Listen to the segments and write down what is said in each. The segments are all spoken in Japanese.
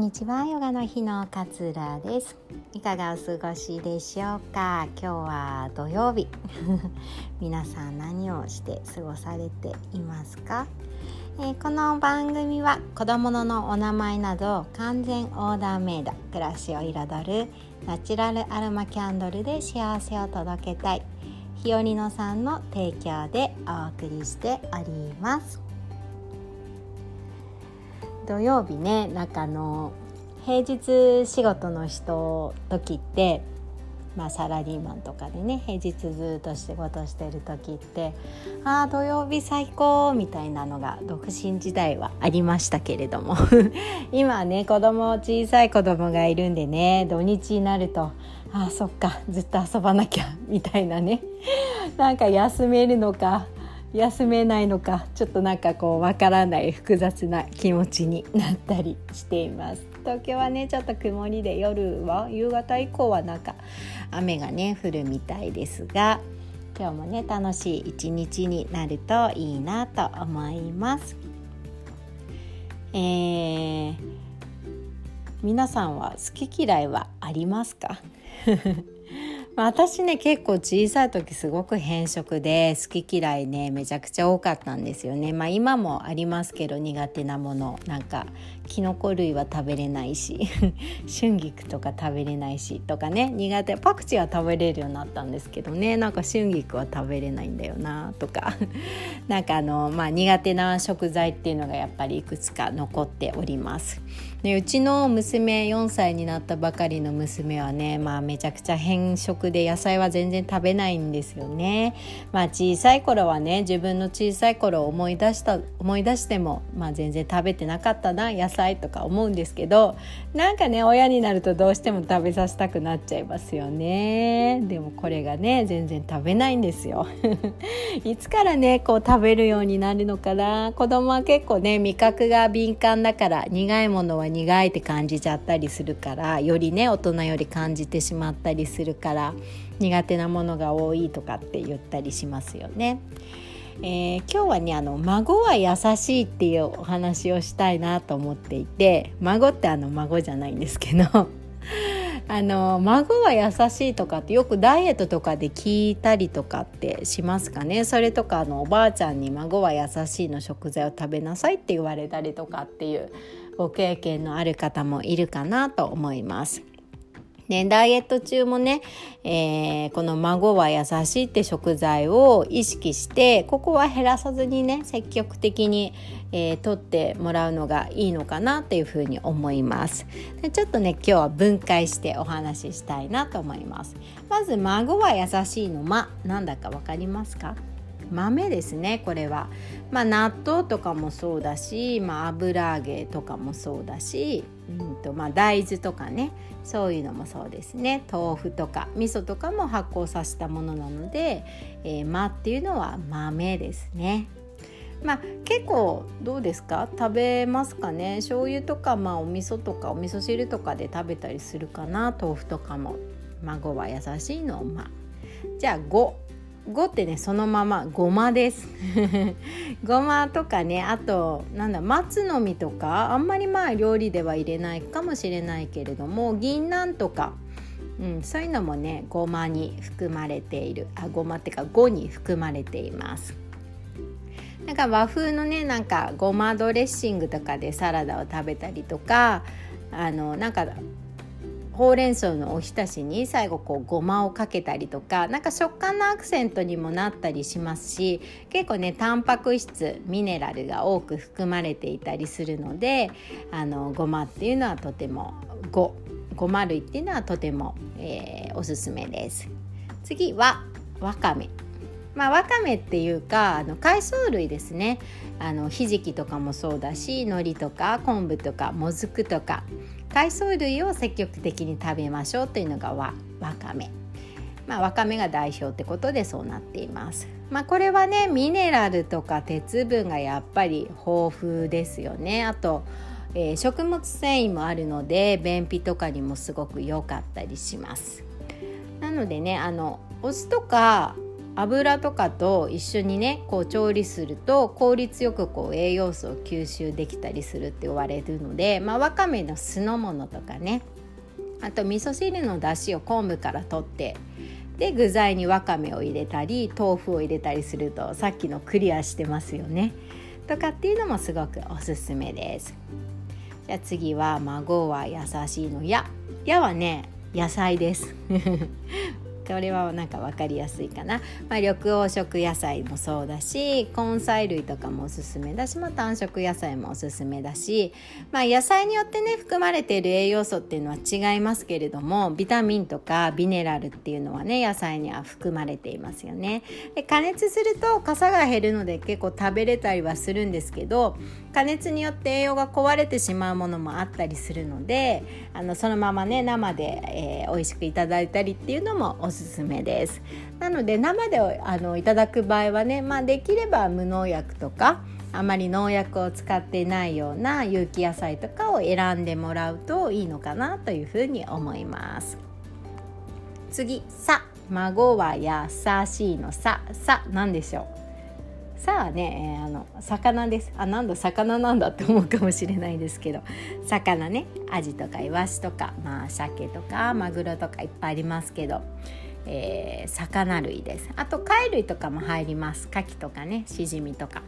んにちは。ヨガの日の勝浦です。いかがお過ごしでしょうか？今日は土曜日。皆さん何をして過ごされていますか、えー、この番組は子供ののお名前など完全オーダーメイド暮らしを彩るナチュラルアロマキャンドルで幸せを届けたいひよりのさんの提供でお送りしております。土曜日ねなんかあの平日仕事の人時ってまあ、サラリーマンとかでね平日ずっと仕事してる時ってああ土曜日最高みたいなのが独身時代はありましたけれども。今ね子供小さい子供がいるんでね土日になるとああそっかずっと遊ばなきゃみたいなね。なんか休めるのか休めないのかちょっとなんかこうわからない複雑な気持ちになったりしています。東京はねちょっと曇りで夜は夕方以降はなんか雨がね降るみたいですが今日もね楽しい一日になるといいなと思います。えー、皆さんは好き嫌いはありますか？私ね結構小さい時すごく偏食で好き嫌いねめちゃくちゃ多かったんですよね。まあ今もありますけど苦手なもの。なんかきのこ類は食べれないし 春菊とか食べれないしとかね苦手。パクチーは食べれるようになったんですけどね。なんか春菊は食べれないんだよなとか。なんかあのまあ苦手な食材っていうのがやっぱりいくつか残っております。でうちの娘4歳になったばかりの娘はねまあめちゃくちゃ偏食で野菜は全然食べないんですよね。まあ小さい頃はね自分の小さい頃を思い出した思い出してもまあ全然食べてなかったな野菜とか思うんですけどなんかね親になるとどうしても食べさせたくなっちゃいますよね。でもこれがね全然食べないんですよ。いつからねこう食べるようになるのかな子供は結構ね味覚が敏感だから苦いものは苦いって感じちゃったりするからよりね大人より感じてしまったりするから苦手なものが多いとかって言ったりしますよね。えー、今日はねあの孫は優しいっていうお話をしたいなと思っていて孫ってあの孫じゃないんですけど あの孫は優しいとかってよくダイエットとかで聞いたりとかってしますかねそれとかあのおばあちゃんに孫は優しいの食材を食べなさいって言われたりとかっていうご経験のある方もいるかなと思います。ね、ダイエット中もね、えー、この孫は優しいって食材を意識してここは減らさずにね積極的に、えー、取ってもらうのがいいのかなっていうふうに思います。でちょっとね今日は分解してお話ししたいなと思います。まず孫は優しいの「ま」なんだか分かりますか？豆ですねこれは、まあ、納豆とかもそうだし、まあ、油揚げとかもそうだし、うんとまあ、大豆とかねそういうのもそうですね。豆腐とか味噌とかも発酵させたものなので「えー、ま」っていうのは豆ですね。まあ、結構どうですか？食べますかね？醤油とか、まあ、お味噌とかお味噌汁とかで食べたりするかな？豆腐とかも。孫は優しいの？まじゃあ5ってねそのままごまです。ごまとかねあとなんだ松の実とかあんまりまあ料理では入れないかもしれないけれども銀杏とか、うん、そういうのもねごまに含まれている。あごまってか5に含まれています。なんか和風のねなんかごまドレッシングとかでサラダを食べたりとかあのなんかほうれん草のおひたしに最後こうごまをかけたりとかなんか食感のアクセントにもなったりしますし結構ねタンパク質ミネラルが多く含まれていたりするのであのごまっていうのはとてもごごま類っていうのはとても、えー、おすすめです。次はわかめまあ、わかめっていうかあの海藻類ですねあのひじきとかもそうだし海苔とか昆布とかもずくとか海藻類を積極的に食べましょうというのがわわかめ。まあ、わかめが代表ってことでそうなっています。まあ、これはねミネラルとか鉄分がやっぱり豊富ですよね。あと、えー、食物繊維もあるので便秘とかにもすごく良かったりします。なのでねあのお酢とか油とかと一緒にねこう調理すると効率よくこう栄養素を吸収できたりするって言われるので、まあ、わかめの酢の物とかねあと味噌汁の出汁を昆布から取ってで具材にわかめを入れたり豆腐を入れたりするとさっきのクリアしてますよね。とかっていうのもすごくおすすめです。じゃあ次は「孫は優しいのや」「や」はね野菜ですこれはなんか分かりやすいかな、まあ、緑黄色野菜もそうだし根菜類とかもおすすめだし、まあ、単色野菜もおすすめだし、まあ、野菜によってね含まれている栄養素っていうのは違いますけれどもビタミンとかビネラルっていうのはね野菜には含まれていますよね。で加熱すると傘が減るので結構食べれたりはするんですけど加熱によって栄養が壊れてしまうものもあったりするのであのそのままね生で、えー、美味しくいただいたりっていうのもおすすすめです。なので生であのいただく場合はね、まあ、できれば無農薬とかあまり農薬を使っていないような有機野菜とかを選んでもらうといいのかなというふうに思います。次「さ」孫は優しいのさ「さ」何でしょう。さあね、えー、あの魚です。あなんだ魚なんだって思うかもしれないですけど。魚ね。アジとかイワシとかまあ鮭とかマグロとかいっぱいありますけど、えー、魚類です。あと貝類とかも入ります。牡蠣とかねしじみとか。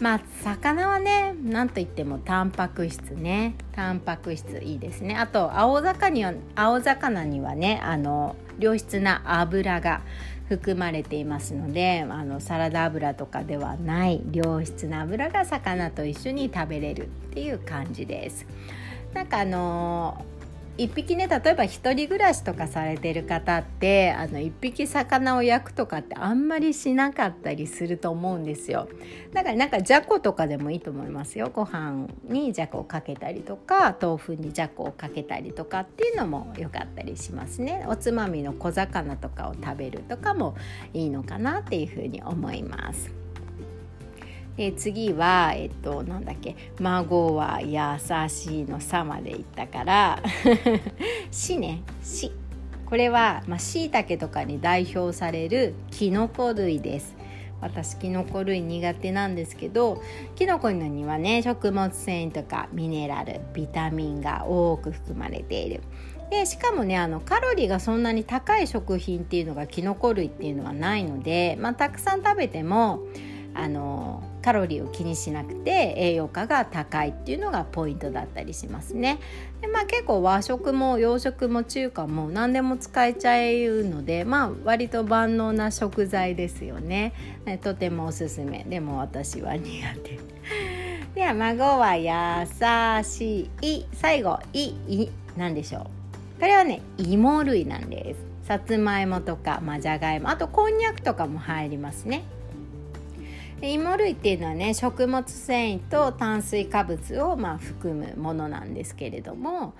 まあ魚はね何といってもタンパク質ね。タンパク質いいですね。あと青魚には青魚にはねあの良質な油が含まれていますのであのサラダ油とかではない良質な油が魚と一緒に食べれるっていう感じです。なんかあの1匹ね例えば1人暮らしとかされてる方ってあの1匹魚を焼くとかってあんまりしなかったりすると思うんですよ。だからなんかじゃことかでもいいと思いますよ。ご飯にじゃこをかけたりとか豆腐にじゃこをかけたりとかっていうのも良かったりしますね。おつまみの小魚とかを食べるとかもいいのかなっていうふうに思います。え次はえっとなんだっけ「孫は優しい」の「さ」までいったから「し」ね「し」これはしいたけとかに代表されるきのこ類です。私きのこ類苦手なんですけどきのこにはね食物繊維とかミネラルビタミンが多く含まれている。でしかもねあのカロリーがそんなに高い食品っていうのがきのこ類っていうのはないので、まあ、たくさん食べてもあのカロリーを気にしなくて栄養価が高いっていうのがポイントだったりしますね。でまあ、結構和食も洋食も中華も何でも使えちゃうので、まあ、割と万能な食材ですよね。とてもおすすめでも私は苦手。では孫は優しい最後「い」い何でしょうこれはね芋類なんですさつまいもとか、まあ、じゃがいもあとこんにゃくとかも入りますね芋類っていうのはね食物繊維と炭水化物をまあ含むものなんですけれども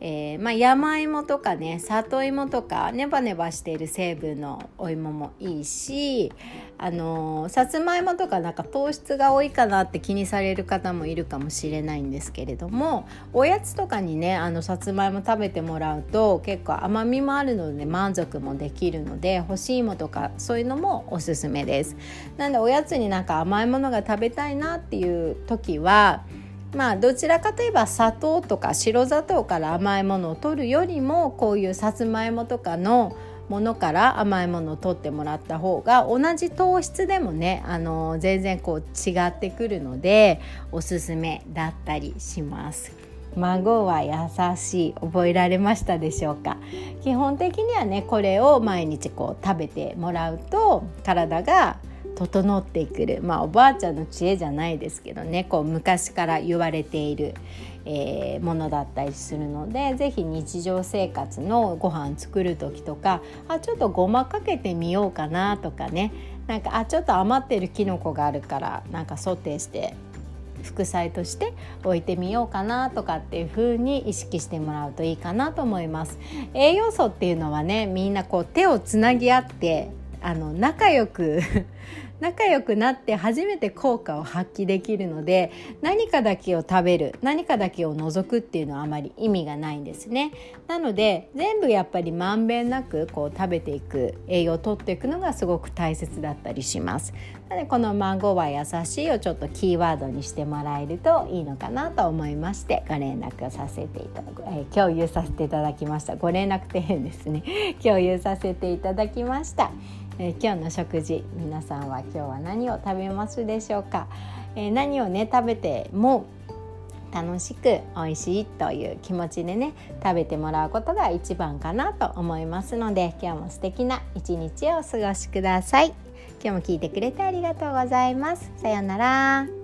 えー、まあ、山芋とかね里芋とかネバネバしている成分のお芋もいいしあのー、さつまいもとかなんか糖質が多いかなって気にされる方もいるかもしれないんですけれどもおやつとかにねあのさつまいも食べてもらうと結構甘みもあるので満足もできるので干し芋とかそういうのもおすすめです。なんでおやつになんか甘いものが食べたいなっていう時はまあどちらかといえば砂糖とか白砂糖から甘いものを取るよりもこういうさつまいもとかのものから甘いものを取ってもらった方が同じ糖質でもねあの全然こう違ってくるのでおすすめだったりします。孫は優しい覚えられましたでしょうか？基本的にはねこれを毎日こう食べてもらうと体が整ってくる。まあおばあちゃんの知恵じゃないですけどね。こう昔から言われている、えー、ものだったりするので是非日常生活のご飯作る時とかあちょっとごまかけてみようかなとかね。なんかあちょっと余ってるきのこがあるからなんかソテーして副菜として置いてみようかなとかっていう風に意識してもらうといいかなと思います。栄養素っていうのはねみんなこう手をつなぎ合ってあの仲良く仲良くなって初めて効果を発揮できるので何かだけを食べる何かだけを除くっていうのはあまり意味がないんですね。なので全部やっぱりまんべんなくこう食べていく栄養をとっていくのがすごく大切だったりします。なのでこの「孫は優しい」をちょっとキーワードにしてもらえるといいのかなと思いましてご連絡させていただく、えー、共有させていただきました。ご連絡って変ですね。共有させていただきました、えー、今日の食事皆さんは今日は何を食べますでしょうか、えー、何をね食べても楽しく美味しいという気持ちでね食べてもらうことが一番かなと思いますので今日も素敵な一日をお過ごしください。今日も聞いてくれてありがとうございます。さようなら。